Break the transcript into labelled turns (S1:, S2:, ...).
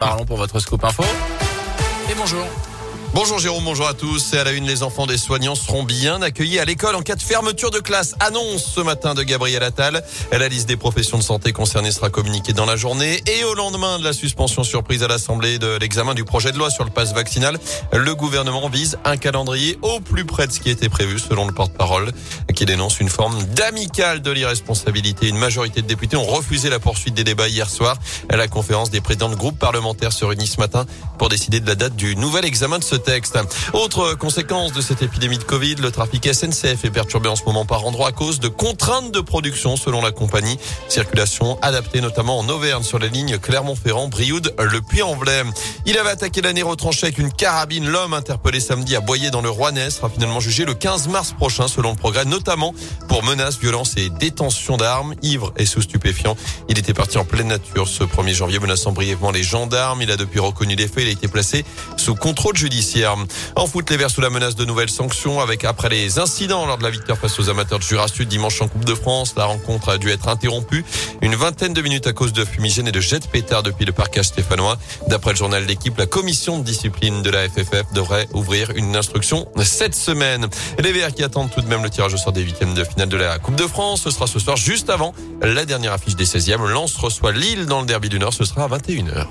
S1: Parlons pour votre scoop info. Et bonjour.
S2: Bonjour Jérôme, bonjour à tous. Et à la une, les enfants des soignants seront bien accueillis à l'école en cas de fermeture de classe. Annonce ce matin de Gabriel Attal. La liste des professions de santé concernées sera communiquée dans la journée. Et au lendemain de la suspension surprise à l'Assemblée de l'examen du projet de loi sur le passe vaccinal, le gouvernement vise un calendrier au plus près de ce qui était prévu selon le porte-parole qui dénonce une forme d'amicale de l'irresponsabilité. Une majorité de députés ont refusé la poursuite des débats hier soir. La conférence des présidents de groupes parlementaires se réunit ce matin pour décider de la date du nouvel examen de ce Autre conséquence de cette épidémie de Covid, le trafic SNCF est perturbé en ce moment par endroit à cause de contraintes de production selon la compagnie. Circulation adaptée notamment en Auvergne sur les lignes Clermont-Ferrand, Brioude, Le Puy-en-Velay. Il avait attaqué l'année retranché avec une carabine. L'homme interpellé samedi à Boyer dans le Rouennais sera finalement jugé le 15 mars prochain selon le progrès, notamment pour menaces, violences et détention d'armes, ivre et sous stupéfiants. Il était parti en pleine nature ce 1er janvier menaçant brièvement les gendarmes. Il a depuis reconnu les faits. Il a été placé sous contrôle judiciaire. En foot, les Verts sous la menace de nouvelles sanctions avec après les incidents lors de la victoire face aux amateurs de Jura Sud dimanche en Coupe de France. La rencontre a dû être interrompue une vingtaine de minutes à cause de fumigène et de jets de pétard depuis le parcage stéphanois. D'après le journal L'équipe, la commission de discipline de la FFF devrait ouvrir une instruction cette semaine. Les Verts qui attendent tout de même le tirage au sort des huitièmes de finale de la Coupe de France. Ce sera ce soir juste avant la dernière affiche des 16e. Lens reçoit Lille dans le derby du Nord. Ce sera à 21h.